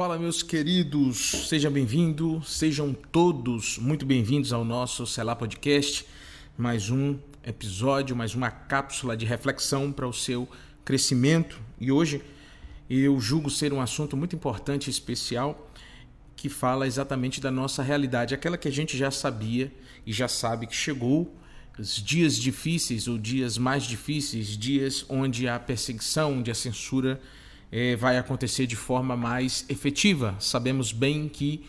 Fala, meus queridos, sejam bem-vindos, sejam todos muito bem-vindos ao nosso Celá Podcast. Mais um episódio, mais uma cápsula de reflexão para o seu crescimento. E hoje eu julgo ser um assunto muito importante e especial que fala exatamente da nossa realidade, aquela que a gente já sabia e já sabe que chegou os dias difíceis ou dias mais difíceis, dias onde a perseguição, onde a censura é, vai acontecer de forma mais efetiva. Sabemos bem que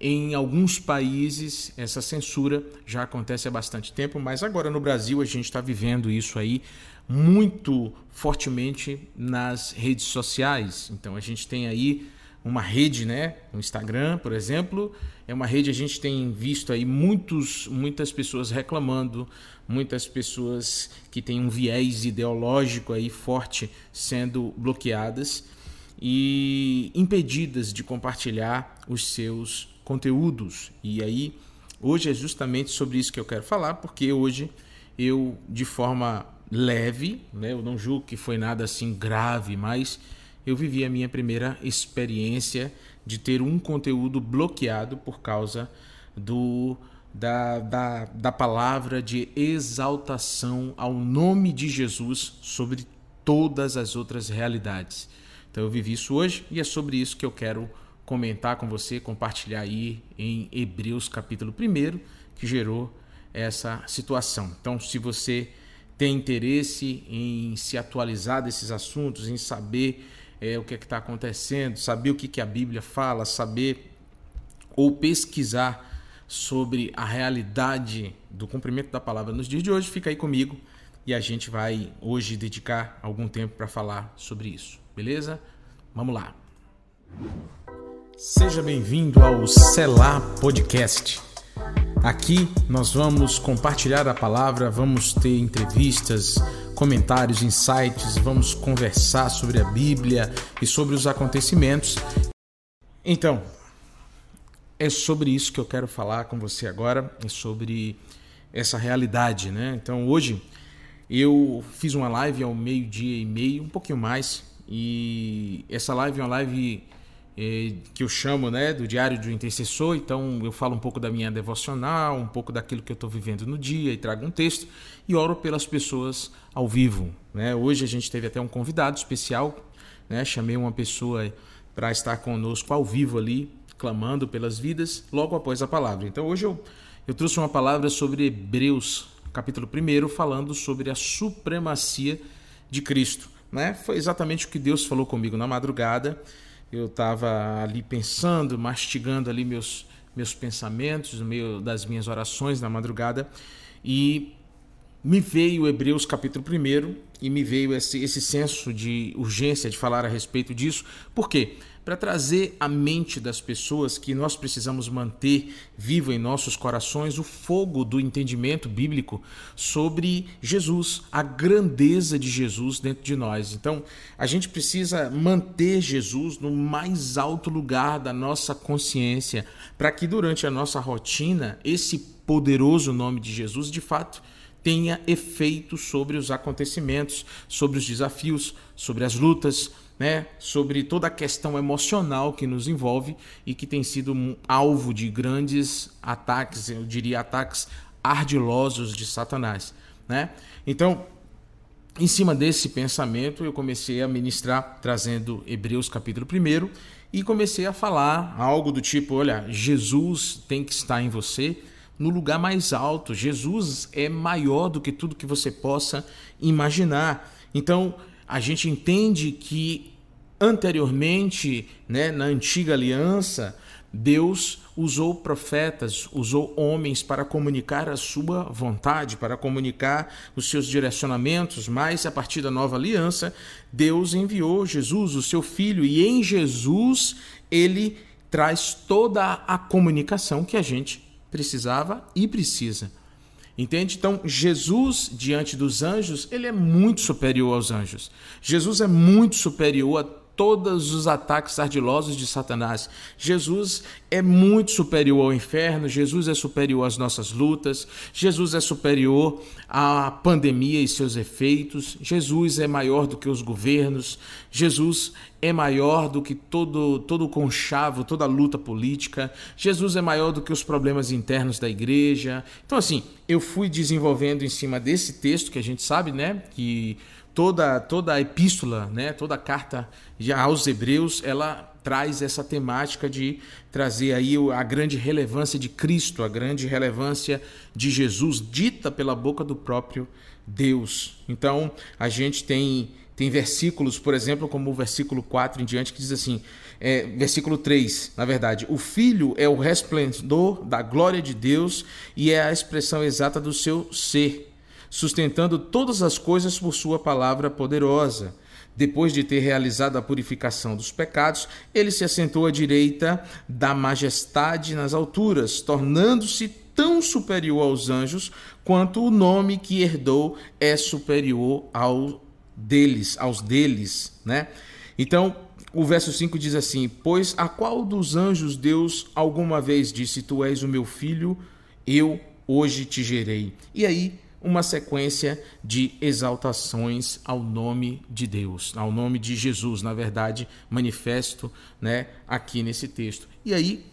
em alguns países essa censura já acontece há bastante tempo, mas agora no Brasil a gente está vivendo isso aí muito fortemente nas redes sociais. Então a gente tem aí uma rede, né? O Instagram, por exemplo, é uma rede a gente tem visto aí muitos, muitas pessoas reclamando, muitas pessoas que têm um viés ideológico aí forte sendo bloqueadas e impedidas de compartilhar os seus conteúdos. E aí hoje é justamente sobre isso que eu quero falar, porque hoje eu de forma leve, né? Eu não julgo que foi nada assim grave, mas eu vivi a minha primeira experiência de ter um conteúdo bloqueado por causa do da, da, da palavra de exaltação ao nome de Jesus sobre todas as outras realidades. Então eu vivi isso hoje e é sobre isso que eu quero comentar com você, compartilhar aí em Hebreus capítulo 1, que gerou essa situação. Então, se você tem interesse em se atualizar desses assuntos, em saber é, o que é está acontecendo, saber o que, que a Bíblia fala, saber ou pesquisar sobre a realidade do cumprimento da palavra nos dias de hoje, fica aí comigo e a gente vai hoje dedicar algum tempo para falar sobre isso, beleza? Vamos lá. Seja bem-vindo ao Selar Podcast. Aqui nós vamos compartilhar a palavra, vamos ter entrevistas, comentários, insights, vamos conversar sobre a Bíblia e sobre os acontecimentos. Então, é sobre isso que eu quero falar com você agora, é sobre essa realidade, né? Então, hoje eu fiz uma live ao meio-dia e meio, um pouquinho mais, e essa live é uma live que eu chamo né, do Diário do Intercessor. Então eu falo um pouco da minha devocional, um pouco daquilo que eu estou vivendo no dia e trago um texto e oro pelas pessoas ao vivo. Né? Hoje a gente teve até um convidado especial, né? chamei uma pessoa para estar conosco ao vivo ali, clamando pelas vidas, logo após a palavra. Então hoje eu, eu trouxe uma palavra sobre Hebreus, capítulo 1, falando sobre a supremacia de Cristo. Né? Foi exatamente o que Deus falou comigo na madrugada eu estava ali pensando, mastigando ali meus, meus pensamentos, no meio das minhas orações na madrugada, e me veio Hebreus capítulo 1 e me veio esse, esse senso de urgência de falar a respeito disso. Por quê? Para trazer à mente das pessoas que nós precisamos manter vivo em nossos corações o fogo do entendimento bíblico sobre Jesus, a grandeza de Jesus dentro de nós. Então, a gente precisa manter Jesus no mais alto lugar da nossa consciência, para que durante a nossa rotina esse poderoso nome de Jesus, de fato, tenha efeito sobre os acontecimentos, sobre os desafios, sobre as lutas, né, sobre toda a questão emocional que nos envolve e que tem sido um alvo de grandes ataques, eu diria ataques ardilosos de Satanás, né? Então, em cima desse pensamento, eu comecei a ministrar trazendo Hebreus capítulo 1 e comecei a falar algo do tipo, olha, Jesus tem que estar em você no lugar mais alto. Jesus é maior do que tudo que você possa imaginar. Então, a gente entende que anteriormente, né, na antiga aliança, Deus usou profetas, usou homens para comunicar a sua vontade, para comunicar os seus direcionamentos, mas a partir da nova aliança, Deus enviou Jesus, o seu filho, e em Jesus ele traz toda a comunicação que a gente precisava e precisa. Entende? Então, Jesus, diante dos anjos, ele é muito superior aos anjos. Jesus é muito superior a todos os ataques ardilosos de Satanás. Jesus é muito superior ao inferno, Jesus é superior às nossas lutas, Jesus é superior à pandemia e seus efeitos, Jesus é maior do que os governos, Jesus é maior do que todo, todo conchavo, toda a luta política, Jesus é maior do que os problemas internos da igreja. Então, assim, eu fui desenvolvendo em cima desse texto que a gente sabe, né, que toda toda a epístola, né, toda a carta aos Hebreus, ela traz essa temática de trazer aí a grande relevância de Cristo, a grande relevância de Jesus dita pela boca do próprio Deus. Então, a gente tem tem versículos, por exemplo, como o versículo 4 em diante, que diz assim: é, versículo 3, na verdade, o Filho é o resplendor da glória de Deus e é a expressão exata do seu ser sustentando todas as coisas por sua palavra poderosa. Depois de ter realizado a purificação dos pecados, ele se assentou à direita da majestade nas alturas, tornando-se tão superior aos anjos quanto o nome que herdou é superior ao deles, aos deles, né? Então, o verso 5 diz assim: Pois a qual dos anjos Deus alguma vez disse: Tu és o meu filho, eu hoje te gerei. E aí uma sequência de exaltações ao nome de Deus, ao nome de Jesus, na verdade, manifesto né, aqui nesse texto. E aí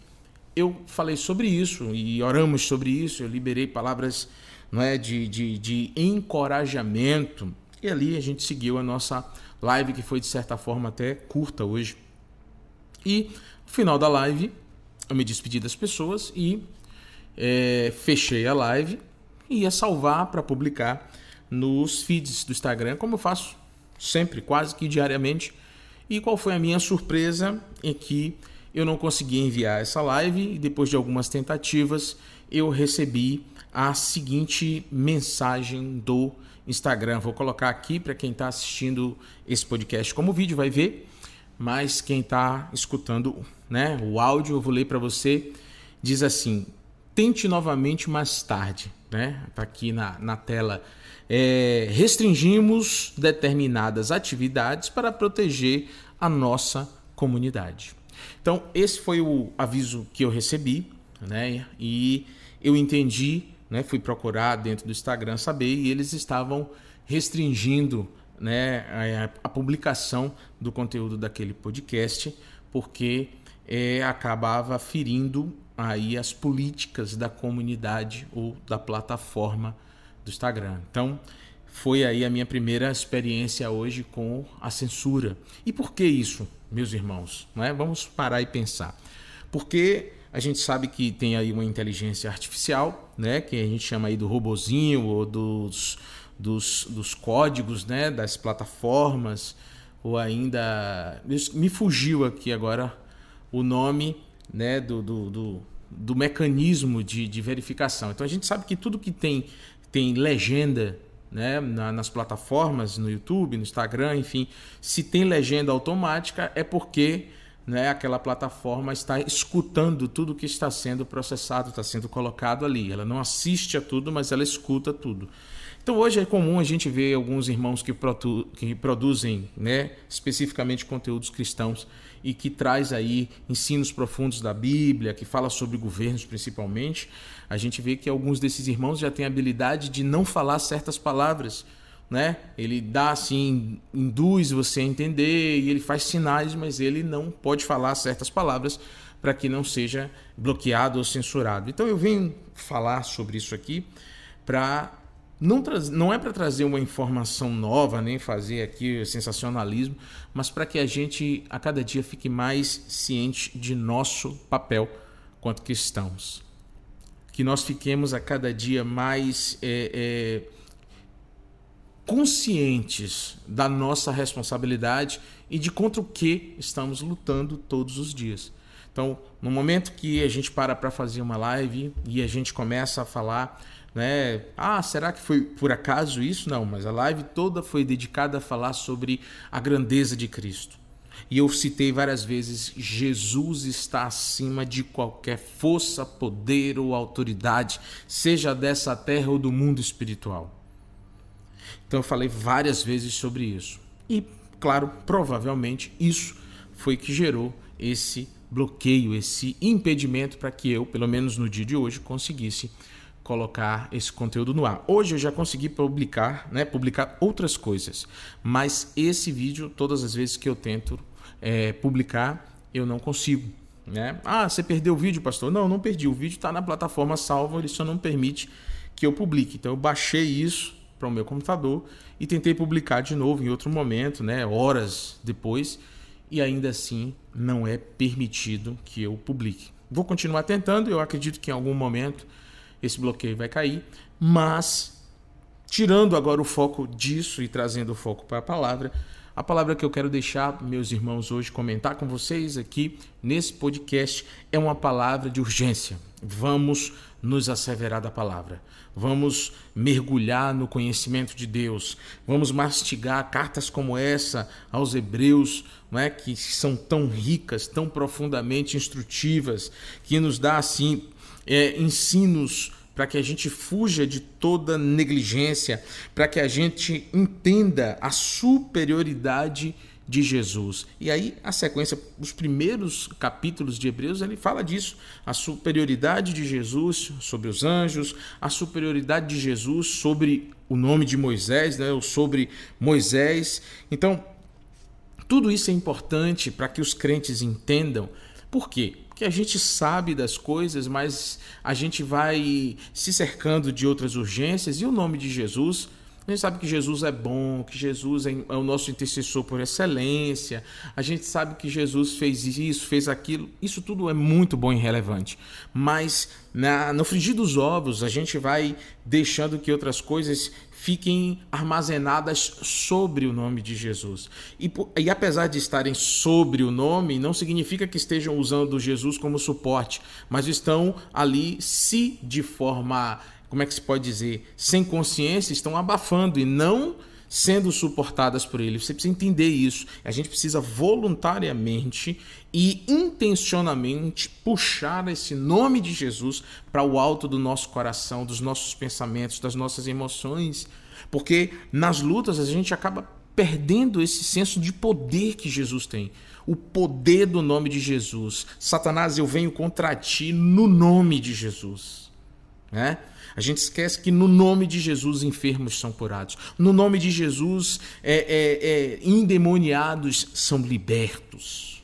eu falei sobre isso e oramos sobre isso, eu liberei palavras não é, de, de, de encorajamento. E ali a gente seguiu a nossa live, que foi de certa forma até curta hoje. E no final da live, eu me despedi das pessoas e é, fechei a live e ia salvar para publicar nos feeds do Instagram, como eu faço sempre, quase que diariamente. E qual foi a minha surpresa em que eu não consegui enviar essa live e depois de algumas tentativas eu recebi a seguinte mensagem do Instagram. Vou colocar aqui para quem está assistindo esse podcast como vídeo vai ver, mas quem está escutando, né, o áudio eu vou ler para você. Diz assim: tente novamente mais tarde né? Está aqui na, na tela. É, restringimos determinadas atividades para proteger a nossa comunidade. Então, esse foi o aviso que eu recebi, né? E eu entendi, né? Fui procurar dentro do Instagram saber e eles estavam restringindo, né? A, a publicação do conteúdo daquele podcast porque é, acabava ferindo aí as políticas da comunidade ou da plataforma do Instagram. Então, foi aí a minha primeira experiência hoje com a censura. E por que isso, meus irmãos? Não é? Vamos parar e pensar. Porque a gente sabe que tem aí uma inteligência artificial, né, que a gente chama aí do robozinho ou dos, dos, dos códigos, né, das plataformas, ou ainda me fugiu aqui agora o nome né, do, do, do, do mecanismo de, de, verificação. Então a gente sabe que tudo que tem, tem legenda né, na, nas plataformas, no YouTube, no Instagram, enfim, se tem legenda automática é porque né, aquela plataforma está escutando tudo que está sendo processado, está sendo colocado ali. Ela não assiste a tudo, mas ela escuta tudo. Então hoje é comum a gente ver alguns irmãos que, produ que produzem né, especificamente conteúdos cristãos e que traz aí ensinos profundos da Bíblia, que fala sobre governos principalmente. A gente vê que alguns desses irmãos já têm a habilidade de não falar certas palavras. Né? Ele dá assim, induz você a entender e ele faz sinais, mas ele não pode falar certas palavras para que não seja bloqueado ou censurado. Então eu venho falar sobre isso aqui para não, não é para trazer uma informação nova, nem fazer aqui sensacionalismo, mas para que a gente a cada dia fique mais ciente de nosso papel quanto cristãos. Que nós fiquemos a cada dia mais é, é, conscientes da nossa responsabilidade e de contra o que estamos lutando todos os dias. Então, no momento que a gente para para fazer uma live e a gente começa a falar né? Ah, será que foi por acaso isso? Não, mas a live toda foi dedicada a falar sobre a grandeza de Cristo. E eu citei várias vezes: Jesus está acima de qualquer força, poder ou autoridade, seja dessa terra ou do mundo espiritual. Então eu falei várias vezes sobre isso. E claro, provavelmente isso foi que gerou esse bloqueio, esse impedimento para que eu, pelo menos no dia de hoje, conseguisse colocar esse conteúdo no ar. Hoje eu já consegui publicar, né, publicar outras coisas, mas esse vídeo, todas as vezes que eu tento é, publicar, eu não consigo. Né? Ah, você perdeu o vídeo, pastor? Não, não perdi. O vídeo está na plataforma salvo, ele só não permite que eu publique. Então eu baixei isso para o meu computador e tentei publicar de novo em outro momento, né, horas depois, e ainda assim não é permitido que eu publique. Vou continuar tentando, eu acredito que em algum momento esse bloqueio vai cair, mas tirando agora o foco disso e trazendo o foco para a palavra, a palavra que eu quero deixar, meus irmãos, hoje comentar com vocês aqui nesse podcast é uma palavra de urgência. Vamos nos asseverar da palavra. Vamos mergulhar no conhecimento de Deus. Vamos mastigar cartas como essa aos Hebreus, não é? que são tão ricas, tão profundamente instrutivas, que nos dá assim é, ensinos para que a gente fuja de toda negligência, para que a gente entenda a superioridade de Jesus. E aí a sequência, os primeiros capítulos de Hebreus, ele fala disso, a superioridade de Jesus sobre os anjos, a superioridade de Jesus sobre o nome de Moisés, né, ou sobre Moisés. Então, tudo isso é importante para que os crentes entendam. Por quê? Que a gente sabe das coisas, mas a gente vai se cercando de outras urgências e o nome de Jesus. A gente sabe que Jesus é bom, que Jesus é, é o nosso intercessor por excelência. A gente sabe que Jesus fez isso, fez aquilo. Isso tudo é muito bom e relevante. Mas na, no frigir dos ovos, a gente vai deixando que outras coisas fiquem armazenadas sobre o nome de Jesus. E, e, apesar de estarem sobre o nome, não significa que estejam usando Jesus como suporte, mas estão ali se de forma, como é que se pode dizer, sem consciência, estão abafando e não sendo suportadas por ele. Você precisa entender isso. A gente precisa voluntariamente e intencionalmente puxar esse nome de Jesus para o alto do nosso coração, dos nossos pensamentos, das nossas emoções, porque nas lutas a gente acaba perdendo esse senso de poder que Jesus tem. O poder do nome de Jesus. Satanás, eu venho contra ti no nome de Jesus. Né? A gente esquece que no nome de Jesus enfermos são curados. No nome de Jesus é, é, é, endemoniados são libertos.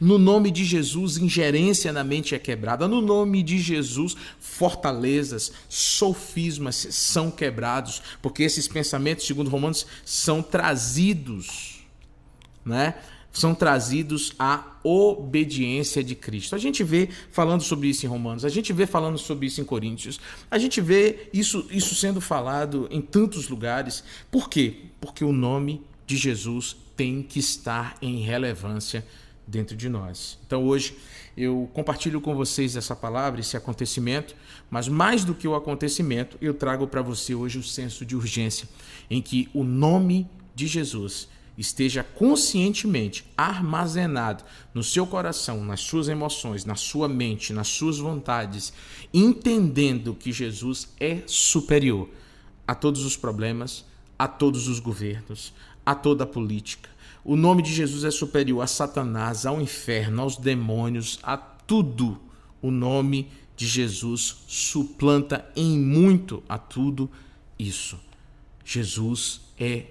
No nome de Jesus, ingerência na mente é quebrada. No nome de Jesus, fortalezas, sofismas são quebrados, porque esses pensamentos, segundo Romanos, são trazidos, né? São trazidos à obediência de Cristo. A gente vê falando sobre isso em Romanos, a gente vê falando sobre isso em Coríntios, a gente vê isso, isso sendo falado em tantos lugares. Por quê? Porque o nome de Jesus tem que estar em relevância dentro de nós. Então hoje eu compartilho com vocês essa palavra, esse acontecimento, mas mais do que o acontecimento, eu trago para você hoje o senso de urgência em que o nome de Jesus esteja conscientemente armazenado no seu coração, nas suas emoções, na sua mente, nas suas vontades, entendendo que Jesus é superior a todos os problemas, a todos os governos, a toda a política. O nome de Jesus é superior a Satanás, ao inferno, aos demônios, a tudo. O nome de Jesus suplanta em muito a tudo isso. Jesus é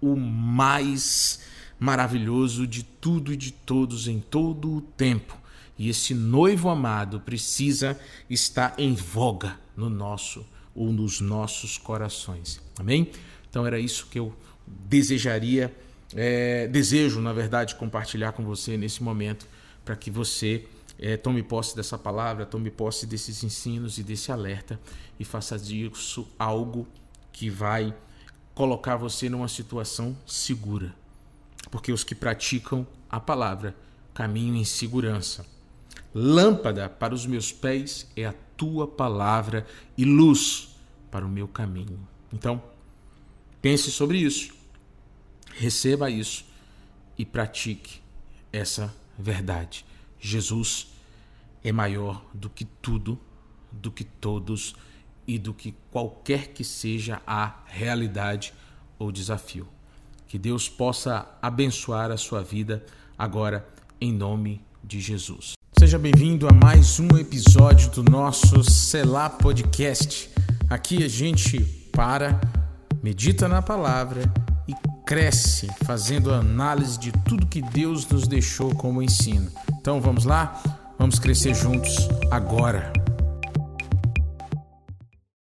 o mais maravilhoso de tudo e de todos em todo o tempo. E esse noivo amado precisa estar em voga no nosso ou nos nossos corações. Amém? Então era isso que eu desejaria, é, desejo, na verdade, compartilhar com você nesse momento, para que você é, tome posse dessa palavra, tome posse desses ensinos e desse alerta e faça disso algo que vai colocar você numa situação segura. Porque os que praticam a palavra caminham em segurança. Lâmpada para os meus pés é a tua palavra e luz para o meu caminho. Então, pense sobre isso, receba isso e pratique essa verdade. Jesus é maior do que tudo, do que todos e do que qualquer que seja a realidade ou desafio. Que Deus possa abençoar a sua vida agora, em nome de Jesus. Seja bem-vindo a mais um episódio do nosso Selá Podcast. Aqui a gente para, medita na palavra e cresce fazendo análise de tudo que Deus nos deixou como ensino. Então vamos lá? Vamos crescer juntos agora.